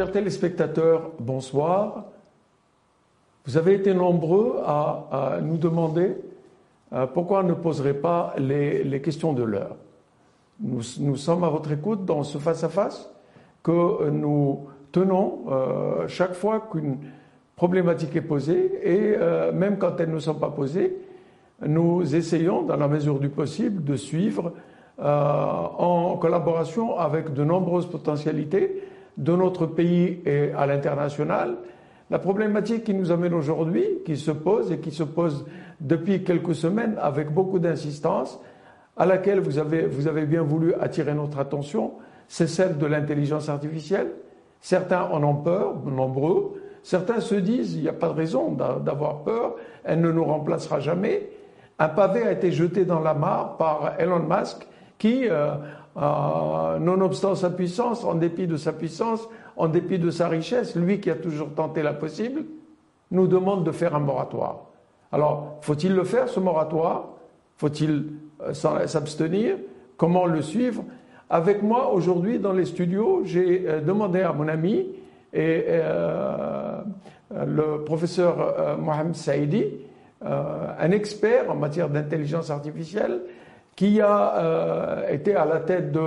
Chers téléspectateurs, bonsoir. Vous avez été nombreux à, nous demander euh, pourquoi on ne poserait pas les, questions de l'heure. Nous, sommes à votre écoute dans ce face-à-face que nous tenons euh, chaque fois qu'une problématique est posée et euh, même quand elles ne sont pas posées, nous essayons, dans la mesure du possible, de suivre en collaboration avec de nombreuses potentialités de notre pays et à l'international. La problématique qui nous amène aujourd'hui, qui se pose et qui se pose depuis quelques semaines avec beaucoup d'insistance, à laquelle vous avez, vous avez bien voulu attirer notre attention, c'est celle de l'intelligence artificielle. Certains en ont peur, nombreux. Certains se disent, il n'y a pas de raison d'avoir peur, elle ne nous remplacera jamais. Un pavé a été jeté dans la mare par Elon Musk qui, euh, euh, nonobstant sa puissance, en dépit de sa puissance, en dépit de sa richesse, lui qui a toujours tenté la possible, nous demande de faire un moratoire. Alors, faut-il le faire, ce moratoire? Faut-il euh, s'abstenir? Comment le suivre? Avec moi, aujourd'hui, dans les studios, j'ai euh, demandé à mon ami et le professeur Mohamed Saïdi, un expert en matière d'intelligence artificielle, qui a euh, été à la tête de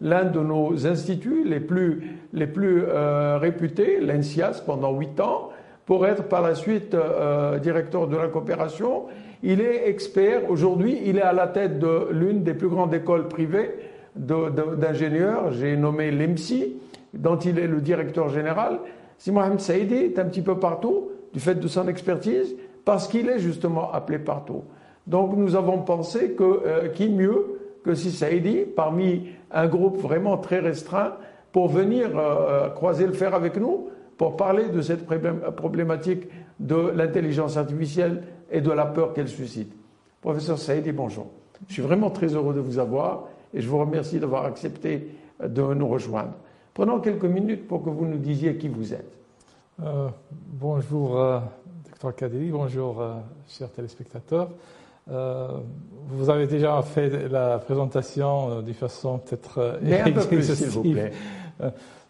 l'un de nos instituts les plus, les plus euh, réputés, l'ENSIAS, pendant huit ans, pour être par la suite euh, directeur de la coopération. Il est expert, aujourd'hui, il est à la tête de l'une des plus grandes écoles privées d'ingénieurs, j'ai nommé l'EMSI, dont il est le directeur général. Si Mohamed Saïdi est un petit peu partout, du fait de son expertise, parce qu'il est justement appelé partout. Donc nous avons pensé que euh, qui mieux que si Saïdi, parmi un groupe vraiment très restreint, pour venir euh, euh, croiser le fer avec nous, pour parler de cette problématique de l'intelligence artificielle et de la peur qu'elle suscite. Professeur Saïdi, bonjour. Je suis vraiment très heureux de vous avoir et je vous remercie d'avoir accepté de nous rejoindre. Prenons quelques minutes pour que vous nous disiez qui vous êtes. bonjour, docteur Kadeli, bonjour, chers téléspectateurs. Euh, vous avez déjà fait la présentation euh, de façon peut-être euh, Mais un peu plus, s'il vous plaît.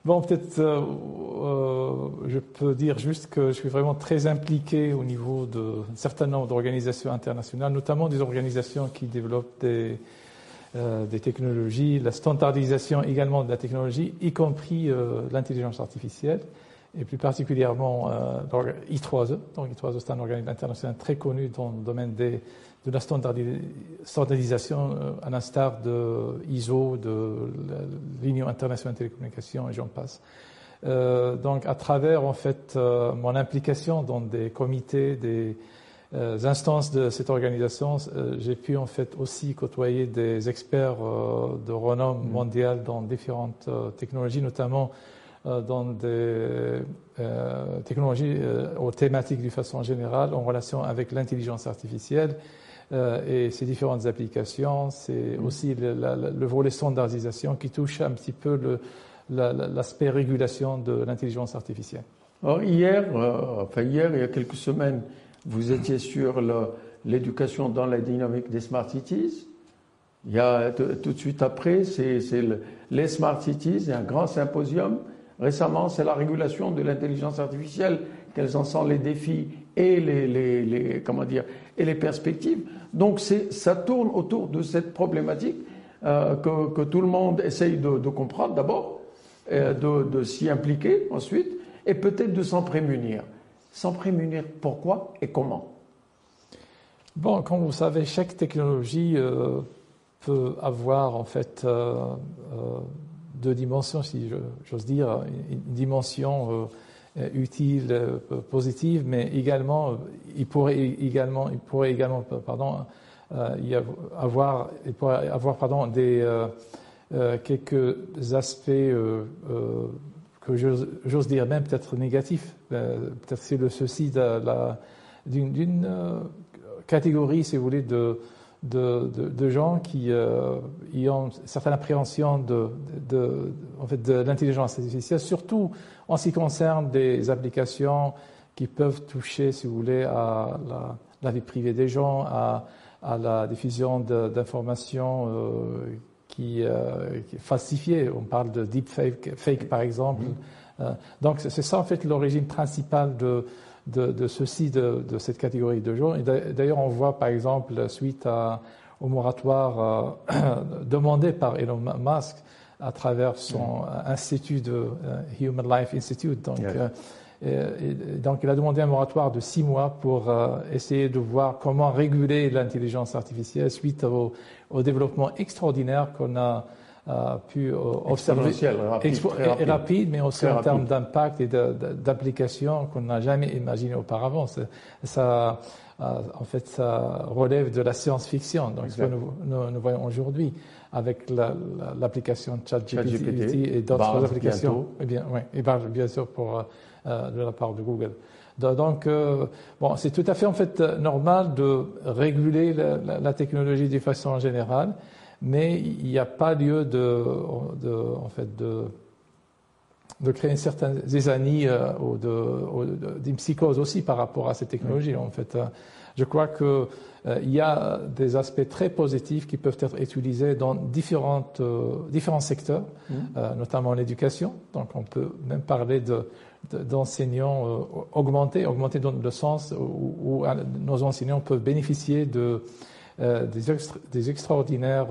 Bon, peut-être, je peux dire juste que je suis vraiment très impliqué au niveau d'un certain nombre d'organisations internationales, notamment des organisations qui développent des, des technologies, la standardisation également de la technologie, y compris l'intelligence artificielle, et plus particulièrement I3E. Donc I3E, c'est un organisme international très connu dans le domaine des de la standardisation euh, à l'instar de ISO, de l'Union internationale de télécommunications et j'en passe. Euh, donc à travers en fait euh, mon implication dans des comités, des instances de cette organisation, j'ai pu en fait aussi côtoyer des experts de renom mm. mondial dans différentes technologies, notamment dans des technologies aux thématiques de façon générale en relation avec l'intelligence artificielle euh, et ces différentes applications, c'est mm. aussi le, le, volet standardisation qui touche un petit peu l'aspect régulation de l'intelligence artificielle. Alors hier, euh, enfin hier, il y a quelques semaines, vous étiez sur l'éducation dans la dynamique des smart cities. Il y a tout de suite après, c'est les smart cities, il un grand symposium. Récemment, c'est la régulation de l'intelligence artificielle. Quels en sont les défis et les, comment dire et les perspectives donc ça tourne autour de cette problématique euh, que, tout le monde essaye de, comprendre d'abord, de, de s'y impliquer ensuite, et peut-être de s'en prémunir. S'en prémunir pourquoi et comment? Bon, comme vous savez, chaque technologie euh, peut avoir en fait euh, deux dimensions, si j'ose dire, une dimension euh, utile, euh, positive, mais également, il pourrait également, il pourrait également, pardon, euh, y avoir, il pourrait avoir, pardon, des quelques aspects que j'ose dire même peut-être négatifs. peut-être c'est le souci d'une catégorie, si vous voulez, de de, de, gens qui euh, y ont une certaine appréhension de, de, en fait, de l'intelligence artificielle, surtout en ce qui concerne des applications qui peuvent toucher, si vous voulez, à la, la vie privée des gens, à, à la diffusion d'informations euh, qui, euh, qui falsifiées. On parle de deepfake, fake, par exemple. Mm-hmm. donc c'est ça en fait l'origine principale de, de, ceci, de, cette catégorie de gens. D'ailleurs, on voit par exemple, suite au moratoire demandé par Elon Musk à travers son institut de Human Life Institute, donc, et, donc, il a demandé un moratoire de six mois pour euh, essayer de voir comment réguler l'intelligence artificielle suite au, développement extraordinaire qu'on a euh, pu euh, observer. Rapide, rapide. rapide, mais aussi en termes d'impact et d'application qu'on n'a jamais imaginé auparavant. Ça, en fait, ça relève de la science-fiction. Donc, ce que nous, voyons aujourd'hui avec l'application ChatGPT et d'autres applications. Eh bien, oui, et bien sûr pour euh, de la part de Google. Donc, euh, bon, c'est tout à fait en fait normal de réguler la, technologie de façon générale, mais il n'y a pas lieu de, de en fait, de, de créer une certaine zézanie euh, ou d'une psychose aussi par rapport à ces technologies. En fait, je crois qu'il y a des aspects très positifs qui peuvent être utilisés dans différentes, différents secteurs, mmh. notamment l'éducation. Donc, on peut même parler de d'enseignants euh, augmenter, augmenter dans le sens où, euh, nos enseignants peuvent bénéficier de, euh, des, extraordinaires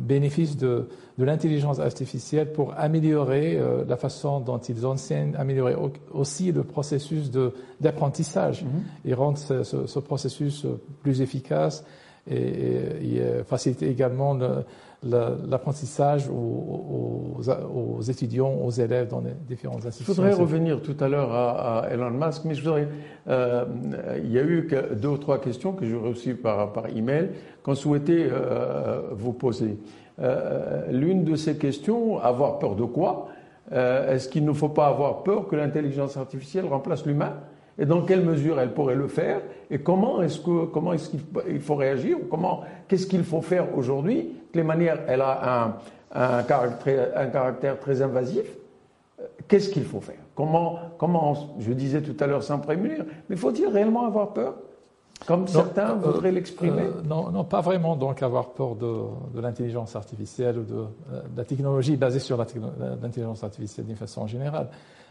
bénéfices de, de l'intelligence artificielle pour améliorer la façon dont ils enseignent, améliorer aussi le processus d'apprentissage mm-hmm. et rendre ce, processus plus efficace et, et, et faciliter également le, l'apprentissage aux, aux, étudiants, aux élèves dans les différentes institutions. Je voudrais revenir tout à l'heure à, Elon Musk, mais je voudrais. Euh, il y a eu deux ou trois questions que j'ai reçues par, par email qu'on souhaitait euh, vous poser. Euh, l'une de ces questions, avoir peur de quoi Est-ce qu'il ne faut pas avoir peur que l'intelligence artificielle remplace l'humain? Et dans quelle mesure elle pourrait le faire et comment est-ce que comment est-ce qu'il faut réagir comment qu'est-ce qu'il faut faire aujourd'hui de les manières elle a un, un, caractère, un caractère très invasif qu'est-ce qu'il faut faire? Comment comment je disais tout à l'heure sans prémunir mais faut-il réellement avoir peur? Comme certains euh, voudraient l'exprimer. euh, non, non, pas vraiment donc avoir peur de, de l'intelligence artificielle ou de, euh, de, la technologie basée sur l'intelligence artificielle d'une façon générale.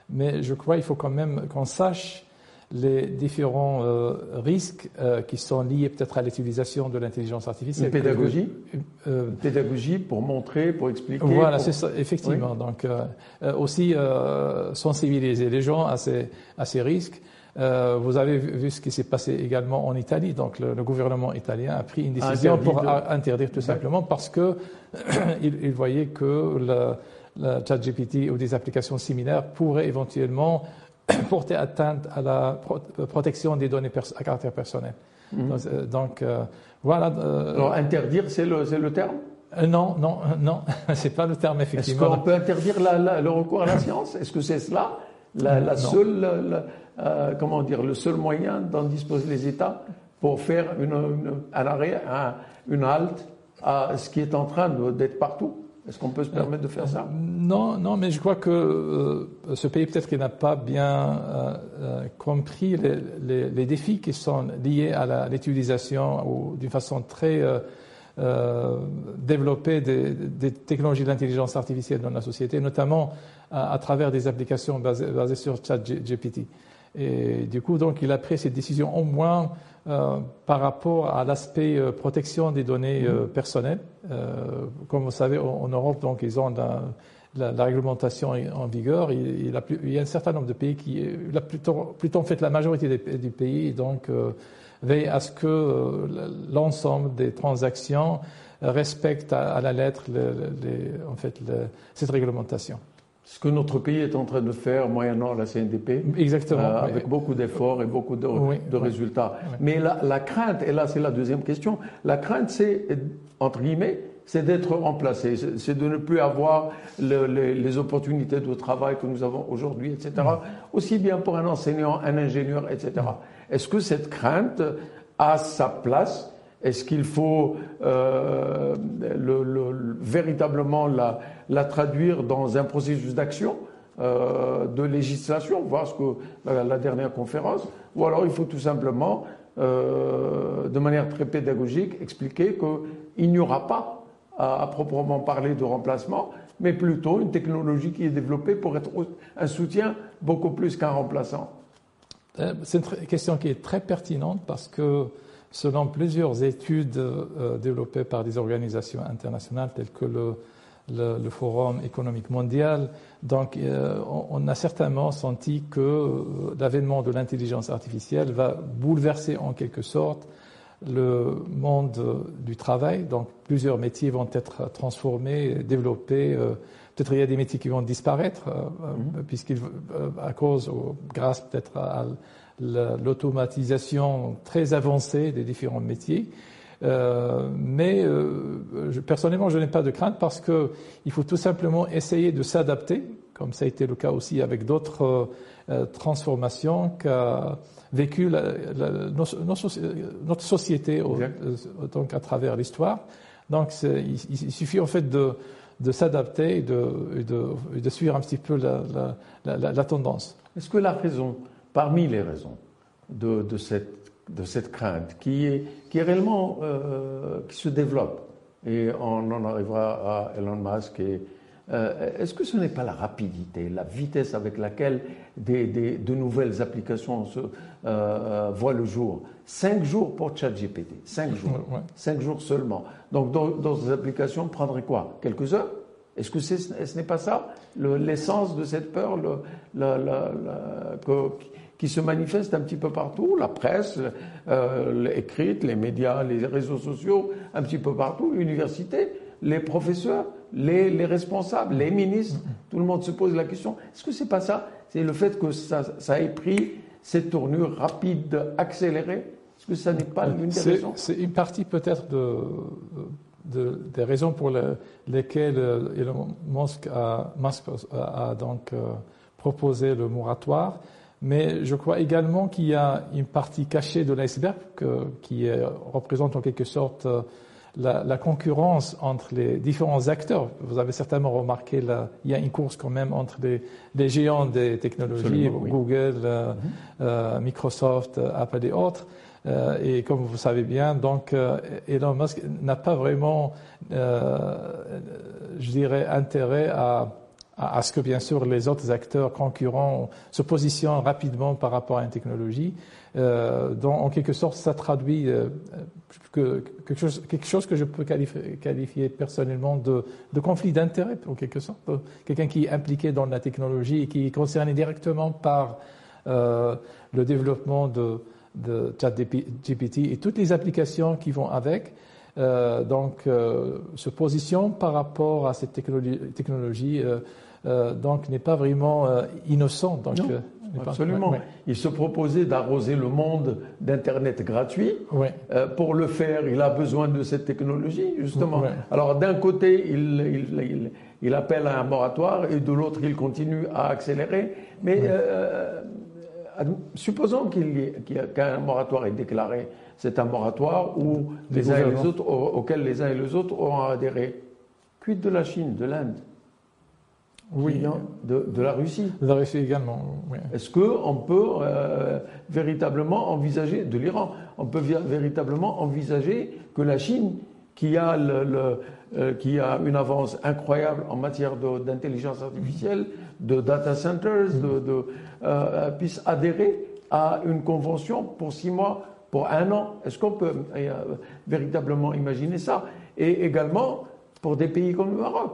Mais je crois qu'il faut quand même qu'on sache les différents euh, risques euh, qui sont liés peut-être à l'utilisation de l'intelligence artificielle. Une pédagogie euh, pédagogie pour montrer, pour expliquer. Voilà, c'est ça, effectivement. Donc, aussi sensibiliser les gens à ces, à ces risques. vous avez vu ce qui s'est passé également en Italie. Donc, le, gouvernement italien a pris une décision pour interdire tout simplement parce que il, voyait que le, le ChatGPT ou des applications similaires pourraient éventuellement porter atteinte à la protection des données à caractère personnel. Mhm. Donc, euh, euh, voilà. Euh, Alors, interdire, c'est le, le, terme? Non, non, non, c'est pas le terme, effectivement. Est-ce qu'on peut interdire la, le recours à la science? Est-ce que c'est cela? La, la seule, comment dire, le seul moyen dont disposent les États pour faire une, un arrêt, une halte à ce qui est en train d'être partout? Est-ce qu'on peut se permettre de faire ça? Non, non, mais je crois que euh, ce pays peut-être qu'il n'a pas bien euh, euh, compris les, défis qui sont liés à l'utilisation d'une façon très développée des, technologies d'intelligence artificielle dans la société, notamment à, travers des applications basées, basées sur ChatGPT. Et du coup, donc, il a pris cette décision au moins euh, par rapport à l'aspect euh, protection des données euh, personnelles. comme vous savez, en, Europe, donc, ils ont la, la, réglementation en vigueur. Il, il, a il, y a un certain nombre de pays qui, plutôt, plutôt en fait la majorité des, pays, donc, veille à ce que l'ensemble des transactions respectent à, la lettre les, en fait, cette réglementation ce que notre pays est en train de faire moyennant la CNDP. Exactement. Euh, avec beaucoup d'efforts et beaucoup de, de résultats. Mais la, la, crainte, et là c'est la deuxième question, la crainte c'est, entre guillemets, c'est d'être remplacé, c'est de ne plus avoir le, les, les, opportunités de travail que nous avons aujourd'hui, etc. Mm. Aussi bien pour un enseignant, un ingénieur, etc. Est-ce que cette crainte a sa place? Est-ce qu'il faut euh, le, le, véritablement la, la, traduire dans un processus d'action, euh, de législation, voir ce que la, dernière conférence, ou alors il faut tout simplement, euh, de manière très pédagogique, expliquer qu'il n'y aura pas à, proprement parler de remplacement, mais plutôt une technologie qui est développée pour être un soutien beaucoup plus qu'un remplaçant. Euh, C'est une question qui est très pertinente parce que selon plusieurs études développées par des organisations internationales telles que le, le, Forum économique mondial, donc euh, on, a certainement senti que l'avènement de l'intelligence artificielle va bouleverser en quelque sorte le monde du travail. Donc, plusieurs métiers vont être transformés, développés. Euh, peut-être il y a des métiers qui vont disparaître, euh, puisqu'ils, euh, à cause, ou grâce peut-être à l'automatisation très avancée des différents métiers. Mais personnellement, je n'ai pas de crainte parce qu'il faut tout simplement essayer de s'adapter, comme ça a été le cas aussi avec d'autres transformations qu'a vécu notre société euh, donc à travers l'histoire. Donc il, il, suffit en fait de, de s'adapter et de, de, de, suivre un petit peu la, la, la, tendance. Est-ce que la raison, parmi les raisons de, de, cette, de cette crainte qui est, qui est réellement euh, qui se développe, et on en arrivera à Elon Musk et euh, est-ce que ce n'est pas la rapidité, la vitesse avec laquelle des, de nouvelles applications se, euh, voient le jour? Cinq jours pour ChatGPT, cinq jours, cinq jours seulement. Donc dans, ces applications, prendrait quoi? Quelques heures? Est-ce que ce n'est pas ça l'essence de cette peur le, qui se manifeste un petit peu partout, la presse écrite, les médias, les réseaux sociaux, un petit peu partout, l'université, les professeurs les, responsables, les ministres, tout le monde se pose la question, est-ce que c'est pas ça? C'est le fait que ça, ça ait pris cette tournure rapide, accélérée? Est-ce que ça n'est pas l'une des raisons? C'est une partie peut-être de, des raisons pour lesquelles Elon Musk a, a donc euh, proposé le moratoire. Mais je crois également qu'il y a une partie cachée de l'iceberg qui représente en quelque sorte euh, la, la, concurrence entre les différents acteurs. Vous avez certainement remarqué, là, il y a une course quand même entre les, les géants des technologies, Google, euh, mhm. euh, Microsoft, Apple et autres. Euh, et comme vous savez bien, donc Elon Musk n'a pas vraiment, je dirais, intérêt à à, ce que bien sûr les autres acteurs concurrents se positionnent rapidement par rapport à une technologie. Euh, dont en quelque sorte ça traduit euh, que, quelque, chose, quelque chose que je peux qualifier, qualifier personnellement de, de conflit d'intérêt en quelque sorte. Quelqu'un qui est impliqué dans la technologie et qui est concerné directement par euh, le développement de, de ChatGPT et toutes les applications qui vont avec. Euh, donc, euh, se positionne par rapport à cette technologie, technologie euh, donc n'est pas vraiment innocent. Donc, non. Absolument. Il se proposait d'arroser le monde d'Internet gratuit. Euh, pour le faire, il a besoin de cette technologie, justement. Alors, d'un côté, il, il, appelle à un moratoire et de l'autre, il continue à accélérer. Mais euh, supposons qu'un moratoire est déclaré. C'est un moratoire où les uns et les autres, auquel les uns et les autres auront adhéré. Quid de la Chine, de l'Inde oui, de, de, la Russie. De la Russie également. Oui. Est-ce qu'on peut euh, véritablement envisager, de l'Iran, on peut véritablement envisager que la Chine, qui a, le, euh, qui a une avance incroyable en matière d'intelligence artificielle, de data centers, euh, puisse adhérer à une convention pour six mois, pour un an. Est-ce qu'on peut véritablement imaginer ça? Et également pour des pays comme le Maroc.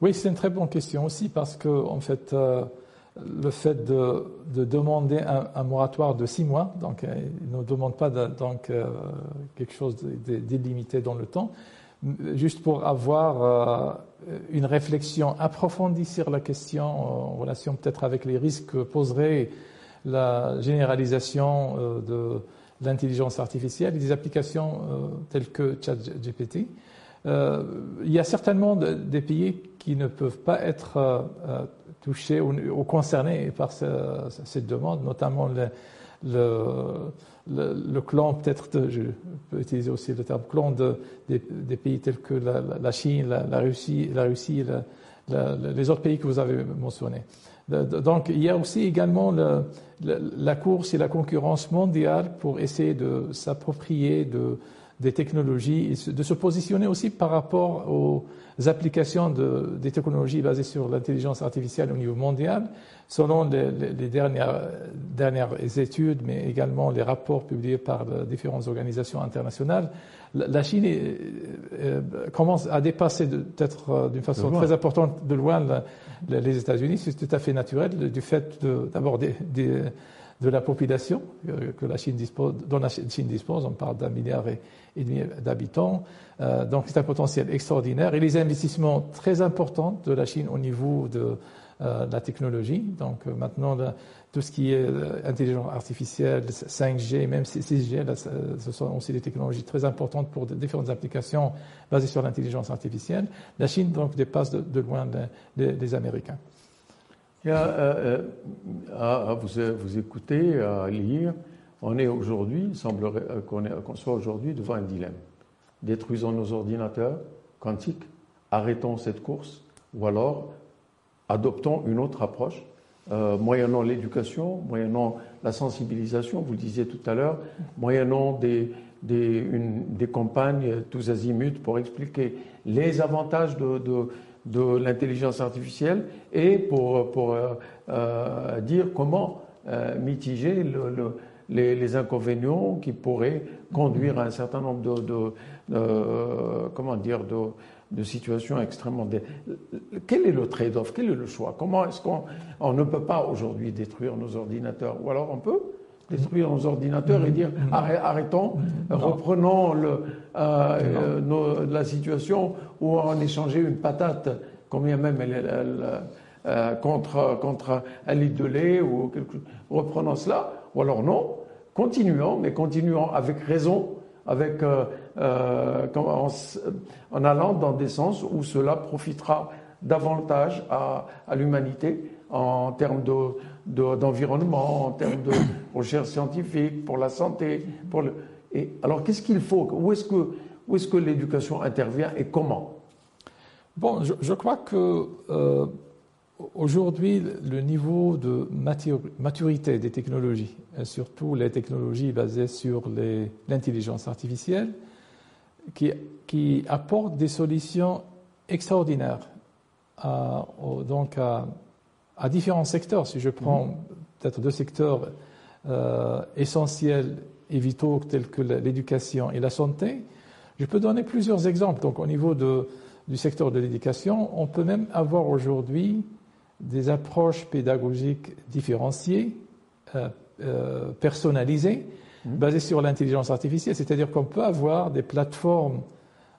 Oui, c'est une très bonne question aussi parce que, en fait, euh, le fait de, demander un, moratoire de six mois, donc euh, il ne demande pas donc, euh, quelque chose d'illimité dans le temps, juste pour avoir une réflexion approfondie sur la question en relation peut-être avec les risques que poserait la généralisation de l'intelligence artificielle et des applications telles que ChatGPT. Euh, il y a certainement des pays qui ne peuvent pas être euh, euh, touchés ou, concernés par cette demande, notamment le, le, clan, peut-être, je peux utiliser aussi le terme clan de, des, pays tels que la, Chine, la, Russie, la Russie les autres pays que vous avez mentionnés. Donc, il y a aussi également la course et la concurrence mondiale pour essayer de s'approprier de des technologies de se positionner aussi par rapport aux applications de, des technologies basées sur l'intelligence artificielle au niveau mondial, selon les, les, dernières, dernières, études, mais également les rapports publiés par différentes organisations internationales, la Chine euh, commence à dépasser peut-être euh, d'une façon très importante de loin les États-Unis. C'est tout à fait naturel du fait d'abord de, de, la population euh, que la Chine dispose, dont la Chine dispose. On parle d'un milliard et, demi d'habitants. donc c'est un potentiel extraordinaire et les investissements très importants de la Chine au niveau de la technologie. Donc maintenant, tout ce qui est euh, intelligence artificielle, 5G, même 6G, ce sont aussi des technologies très importantes pour différentes applications basées sur l'intelligence artificielle. La Chine donc dépasse de, loin les, Américains. Euh, euh, à, vous, vous écouter, à lire, on est aujourd'hui, il semblerait qu'on soit aujourd'hui devant un dilemme. Détruisons nos ordinateurs quantiques, arrêtons cette course, ou alors adoptons une autre approche. Euh, moyennant l'éducation, moyennant la sensibilisation, vous le disiez tout à l'heure, moyennant des, des, campagnes tous azimuts pour expliquer les avantages de, de l'intelligence artificielle et pour, pour euh, euh dire comment euh, mitiger le, le, les, les, inconvénients qui pourraient conduire à un certain nombre de, de, comment dire, de, de situations extrêmement. Quel est le trade-off? Quel est le choix? Comment est-ce qu'on on ne peut pas aujourd'hui détruire nos ordinateurs? Ou alors on peut détruire nos ordinateurs et dire arrêtons, reprenons le, euh, euh, la situation où on échangeait une patate, combien même elle, euh, contre, contre un litre de lait ou quelque reprenons cela, ou alors non, continuons, mais continuons avec raison avec, euh, euh, en, en, allant dans des sens où cela profitera davantage à, à l'humanité en termes d'environnement, de, en termes de recherche scientifique, pour la santé. Pour le... et alors, qu'est-ce qu'il faut? Où est-ce que, où est-ce que l'éducation intervient et comment? Bon, je, je, crois que euh, Aujourd'hui, le niveau de maturité des technologies, surtout les technologies basées sur l'intelligence artificielle, qui, qui, apportent des solutions extraordinaires à, donc à, à, différents secteurs. Si je prends mm-hmm. peut-être deux secteurs euh, essentiels et vitaux tels que l'éducation et la santé, je peux donner plusieurs exemples. Donc, au niveau de, du secteur de l'éducation, on peut même avoir aujourd'hui des approches pédagogiques différenciées, euh, euh, personnalisées, mmh. basées sur l'intelligence artificielle. C'est-à-dire qu'on peut avoir des plateformes,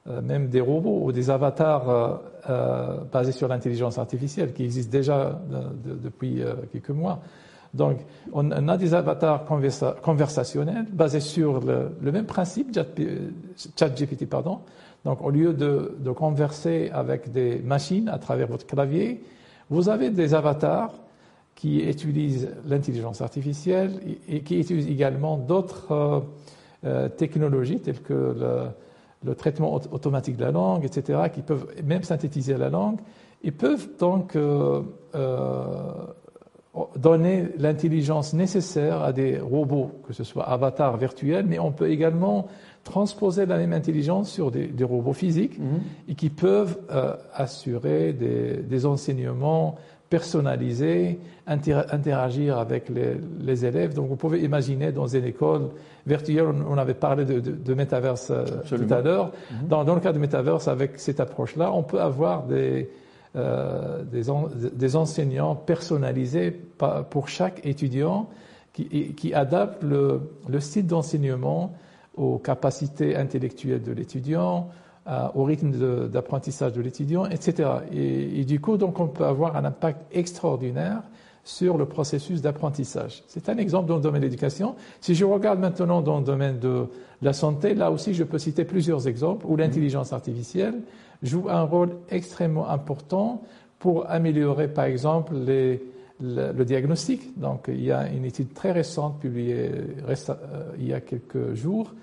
euh, même des robots ou des avatars basés sur l'intelligence artificielle qui existent déjà depuis quelques mois. Donc, on, a des avatars conversationnels basés sur le, même principe, ChatGPT, pardon. Donc, au lieu de, converser avec des machines à travers votre clavier, vous avez des avatars qui utilisent l'intelligence artificielle et qui utilisent également d'autres euh, euh, technologies telles que le, le, traitement automatique de la langue, etc., qui peuvent même synthétiser la langue et peuvent donc euh, donner l'intelligence nécessaire à des robots, que ce soit avatars virtuels, mais on peut également transposer la même intelligence sur des, des robots physiques mhm. et qui peuvent euh, assurer des, des, enseignements personnalisés, interagir avec les, les, élèves. Donc vous pouvez imaginer dans une école virtuelle, on, avait parlé de, de, euh, tout à l'heure, mhm. dans, dans, le cas de métaverse, avec cette approche-là, on peut avoir des, euh, des, des, enseignants personnalisés pour chaque étudiant qui, qui adaptent le, le style d'enseignement aux capacités intellectuelles de l'étudiant, euh, au rythme d'apprentissage de, l'étudiant, etc. Et, et, du coup, donc, on peut avoir un impact extraordinaire sur le processus d'apprentissage. C'est un exemple dans le domaine de l'éducation. Si je regarde maintenant dans le domaine de la santé, là aussi, je peux citer plusieurs exemples où l'intelligence artificielle joue un rôle extrêmement important pour améliorer, par exemple, les, le, diagnostic. Donc, il y a une étude très récente publiée euh, il y a quelques jours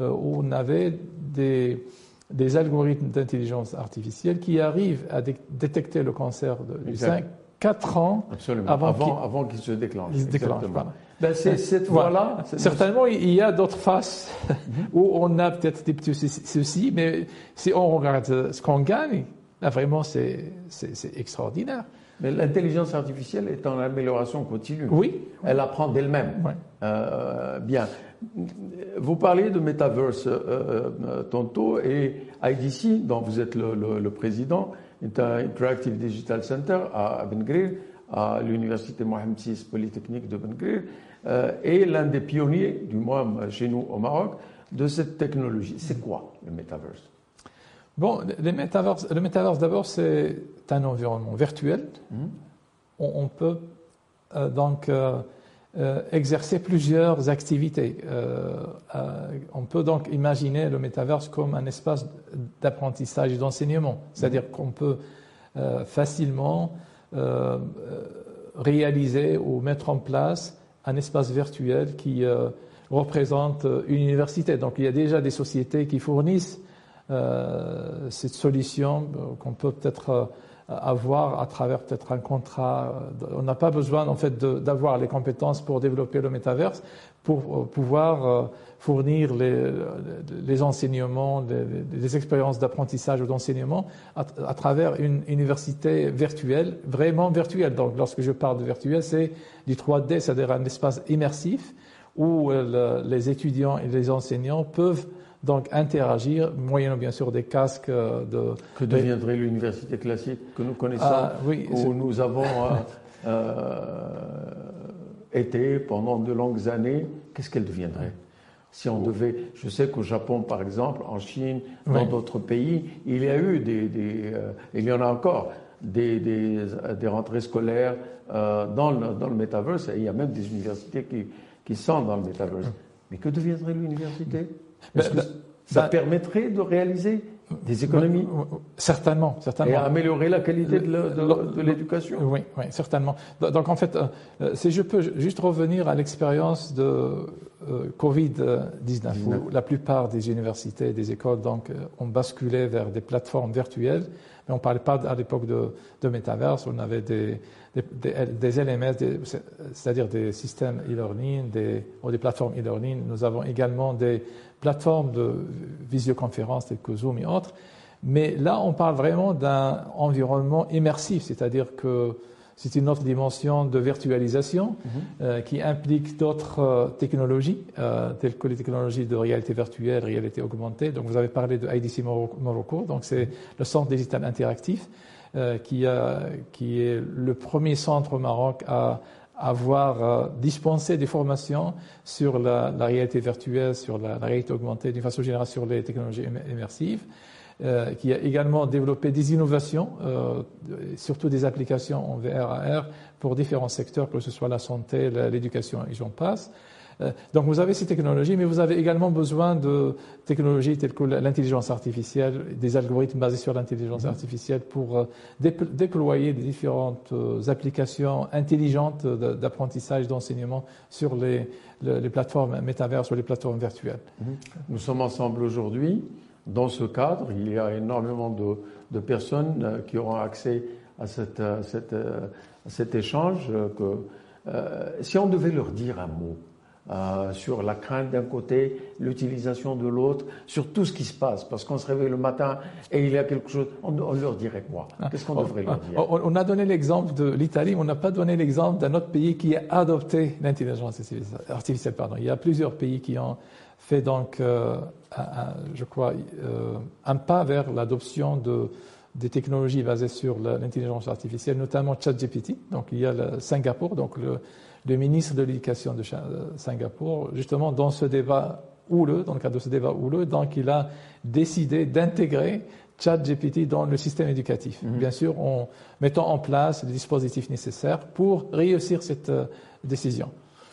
euh, où on avait des, des algorithmes d'intelligence artificielle qui arrivent à détecter le cancer du sein quatre ans avant, avant, qu'il se déclenche. Il se déclenche ben, c'est cette voie-là. Certainement, il y a d'autres faces mhm. où on a peut-être des petits soucis, mais si on regarde ce qu'on gagne, là vraiment c'est extraordinaire. Mais l'intelligence artificielle est en amélioration continue. Oui. Elle apprend d'elle-même. Euh, bien. Vous parlez de Metaverse euh, euh, tantôt et IDC, dont vous êtes le, président, Interactive Digital Center à Ben à l'université Mohamed VI Polytechnique de Ben euh, est l'un des pionniers, du moins chez nous au Maroc, de cette technologie. C'est quoi le Metaverse? Bon, le Metaverse, le metaverse d'abord, c'est un environnement virtuel. Hmm. On, peut euh, donc euh, euh, exercer plusieurs activités. on peut donc imaginer le Metaverse comme un espace d'apprentissage et d'enseignement. C'est-à-dire hmm. qu'on peut facilement réaliser ou mettre en place un espace virtuel qui représente une université. Donc il y a déjà des sociétés qui fournissent euh, cette solution euh, qu'on peut peut-être euh, avoir à travers peut-être un contrat. On n'a pas besoin en fait d'avoir les compétences pour développer le métaverse, pour pouvoir fournir les, enseignements, les, expériences d'apprentissage ou d'enseignement à, à, travers une université virtuelle, vraiment virtuelle. Donc lorsque je parle de virtuel, c'est du 3D, c'est-à-dire un espace immersif où les étudiants et les enseignants peuvent donc interagir, moyennant bien sûr des casques euh, de... Que deviendrait l'université classique que nous connaissons, ah, oui, où nous avons euh, euh, été pendant de longues années, qu'est-ce qu'elle deviendrait? Si on devait, je sais qu'au Japon par exemple, en Chine, dans d'autres pays, il y a eu des, des il y en a encore des, des, des rentrées scolaires dans, le, dans le metaverse, et il y a même des universités qui, qui sont dans le metaverse. Mais que deviendrait l'université? Ben, ben, ça ben, permettrait de réaliser des économies Certainement, certainement. Et améliorer la qualité de l'éducation? Oui, oui, certainement. Donc en fait, euh, si je peux juste revenir à l'expérience de euh, Covid-19, où la plupart des universités et des écoles donc, euh, ont basculé vers des plateformes virtuelles, mais on ne parlait pas à l'époque de, de métaverse, on avait des, des, des, LMS, c'est-à-dire des systèmes e-learning ou des plateformes e-learning. Nous avons également des plateformes de visioconférence telles que Zoom et autres. Mais là, on parle vraiment d'un environnement immersif, c'est-à-dire que c'est une autre dimension de virtualisation mhm. euh, qui implique d'autres euh, technologies, euh, telles que les technologies de réalité virtuelle, réalité augmentée. Donc, vous avez parlé de IDC Morocco, donc c'est le centre digital interactif qui, a, qui est le premier centre au Maroc à avoir euh, dispensé des formations sur la, la réalité virtuelle, sur la, la, réalité augmentée, d'une façon générale sur les technologies immersives, euh, qui a également développé des innovations, euh, surtout des applications en VR AR pour différents secteurs, que ce soit la santé, l'éducation et j'en passe. Euh, donc vous avez ces technologies, mais vous avez également besoin de technologies telles que l'intelligence artificielle, des algorithmes basés sur l'intelligence mhm. artificielle pour euh, déployer des différentes euh, applications intelligentes d'apprentissage, d'enseignement sur les, les, plateformes métaverses ou les plateformes virtuelles. Mhm. Nous sommes ensemble aujourd'hui. Dans ce cadre, il y a énormément de, de personnes qui auront accès à, cette, cette, cet échange. Que, si on devait leur dire un mot, euh, sur la crainte d'un côté, l'utilisation de l'autre, sur tout ce qui se passe. Parce qu'on se réveille le matin et il y a quelque chose, on, leur dirait quoi? Qu'est-ce qu'on devrait leur dire? on, a donné l'exemple de l'Italie, on n'a pas donné l'exemple d'un autre pays qui a adopté l'intelligence artificielle. Pardon. Il y a plusieurs pays qui ont fait donc, euh, je crois, euh, un pas vers l'adoption de des technologies basées sur l'intelligence artificielle, notamment ChatGPT. Donc il y a le Singapour, donc le, le ministre de l'Éducation de Singapour, justement dans ce débat houleux, dans le cadre de ce débat houleux, donc il a décidé d'intégrer ChatGPT dans le système éducatif. Mhm. Bien sûr, en mettant en place les dispositifs nécessaires pour réussir cette euh, décision.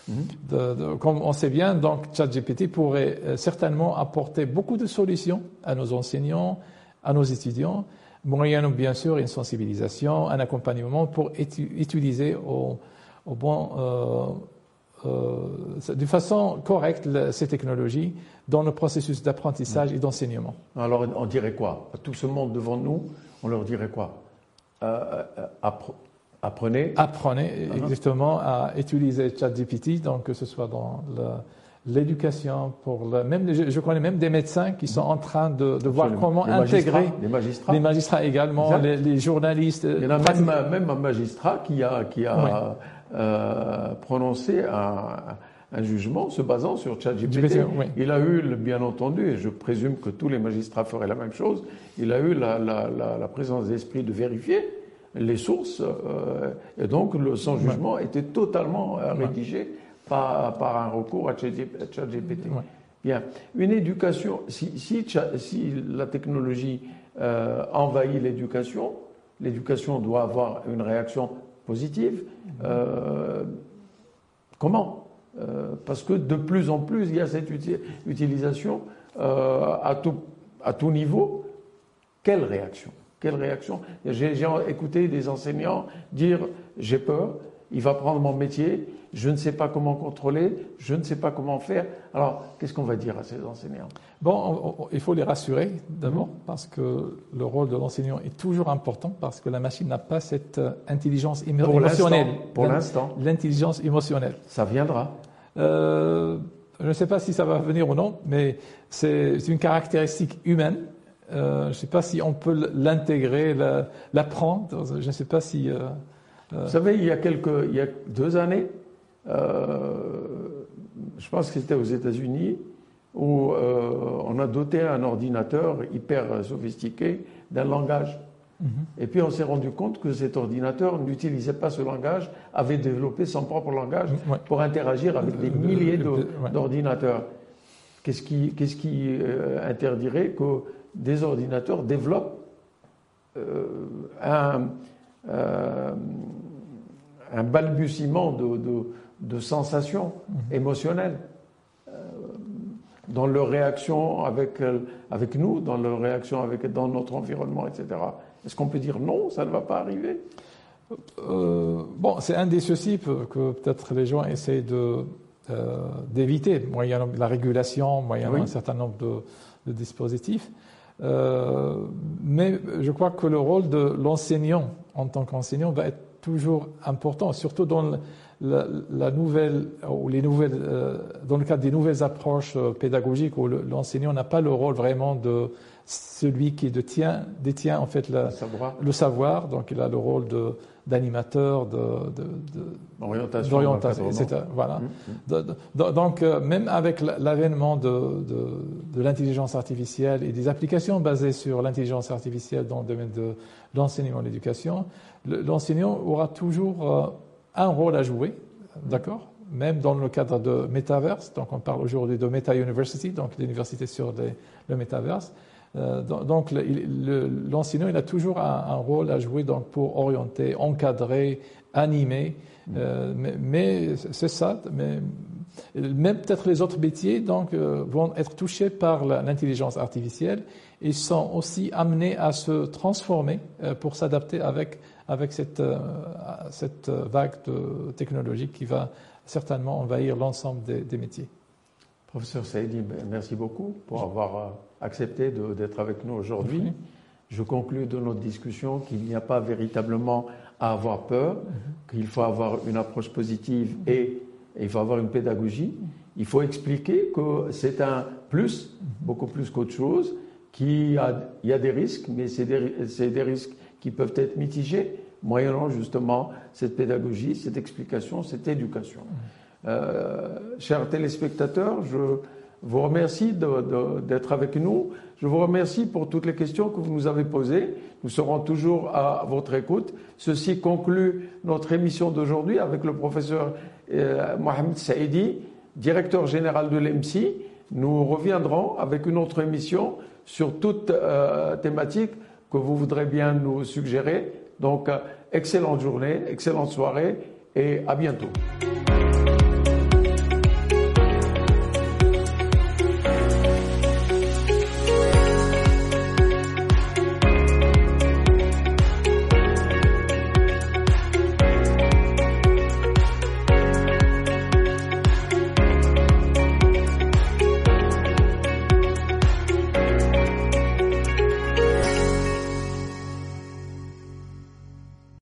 Mhm. comme on sait bien, donc ChatGPT pourrait euh, certainement apporter beaucoup de solutions à nos enseignants, à nos étudiants, moyennant bien sûr une sensibilisation, un accompagnement pour utiliser au, au bon, euh, euh, de façon correcte ces technologies dans le processus d'apprentissage et d'enseignement. Alors on dirait quoi? À tout ce monde devant nous, on leur dirait quoi? Euh, Apprenez. Apprenez uh-huh. exactement à utiliser ChatGPT, donc que ce soit dans l'éducation, pour même je, connais même des médecins qui sont en train de, voir comment intégrer les magistrats, les magistrats également, les, journalistes. Il y en a même, même, un magistrat qui a qui a euh, prononcé un, un, jugement se basant sur ChatGPT. Il a eu, bien entendu, et je présume que tous les magistrats feraient la même chose, il a eu la, la, la présence d'esprit de vérifier les sources, euh, et donc le, son jugement était totalement euh, rédigé par, par, un recours à ChatGPT. Bien, une éducation, si, si, si la technologie euh, envahit l'éducation, l'éducation doit avoir une réaction positive. comment Parce que de plus en plus, il y a cette utilisation à, tout, à tout niveau. Quelle réaction? Quelle réaction? J'ai écouté des enseignants dire j'ai peur, il va prendre mon métier, je ne sais pas comment contrôler, je ne sais pas comment faire. Alors, qu'est-ce qu'on va dire à ces enseignants? Bon, il faut les rassurer d'abord, parce que le rôle de l'enseignant est toujours important, parce que la machine n'a pas cette euh, intelligence émotionnelle. Pour l'instant. L'intelligence émotionnelle. Ça viendra. Euh, je ne sais pas si ça va venir ou non, mais c'est une caractéristique humaine euh, je ne sais pas si on peut l'intégrer, l'apprendre. Je ne sais pas si. Euh, Vous savez, il y a quelques, il y a deux années, je pense que c'était aux États-Unis, où on a doté un ordinateur hyper sophistiqué d'un langage. Mhm. Et puis on s'est rendu compte que cet ordinateur n'utilisait pas ce langage, avait développé son propre langage pour interagir avec des milliers d'ordinateurs. Qu'est-ce qui, qui interdirait que des ordinateurs développent euh, un, euh, un, balbutiement de, sensations mhm. émotionnelles euh, dans leur réaction avec, avec nous, dans leur réaction avec, dans notre environnement, etc. Est-ce qu'on peut dire non, ça ne va pas arriver? Bon, c'est un des soucis que peut-être les gens essaient de, d'éviter, moyennant la régulation, moyennant un certain nombre de, de dispositifs. Euh, mais je crois que le rôle de l'enseignant en tant qu'enseignant va être toujours important, surtout dans la, nouvelle ou les nouvelles, euh, dans le cadre des nouvelles approches euh, pédagogiques où l'enseignant n'a pas le rôle vraiment de celui qui détient, détient en fait le, savoir. le savoir, donc il a le rôle d'animateur, d'orientation, etc. Voilà. Mmh, mmh. donc, euh, même avec l'avènement de, de, l'intelligence artificielle et des applications basées sur l'intelligence artificielle dans le domaine de l'enseignement et l'éducation, l'enseignant aura toujours euh, un rôle à jouer, d'accord? Même dans le cadre de Metaverse, donc on parle aujourd'hui de Meta University, donc l'université sur le Metaverse, euh, donc l'enseignant, il a toujours un, rôle à jouer donc, pour orienter, encadrer, animer. Euh, mais, c'est ça. Mais, même peut-être les autres métiers donc, euh, vont être touchés par l'intelligence artificielle et sont aussi amenés à se transformer pour s'adapter avec, avec cette, cette vague de technologie qui va certainement envahir l'ensemble des, des métiers. Professeur Saïdi, merci beaucoup pour avoir accepté d'être avec nous aujourd'hui. Je conclus de notre discussion qu'il n'y a pas véritablement à avoir peur, mhm. qu'il faut avoir une approche positive mhm. et, il faut avoir une pédagogie. Il faut expliquer que c'est un plus, beaucoup plus qu'autre chose, qu'il a, y a des risques, mais c'est des, des risques qui peuvent être mitigés moyennant justement cette pédagogie, cette explication, cette éducation. Euh, chers téléspectateurs, je vous remercie d'être avec nous. Je vous remercie pour toutes les questions que vous nous avez posées. Nous serons toujours à votre écoute. Ceci conclut notre émission d'aujourd'hui avec le professeur Mohamed Saïdi, directeur général de l'EMSI. Nous reviendrons avec une autre émission sur toute euh, thématique que vous voudrez bien nous suggérer. Donc, euh, excellente journée, excellente soirée et à bientôt.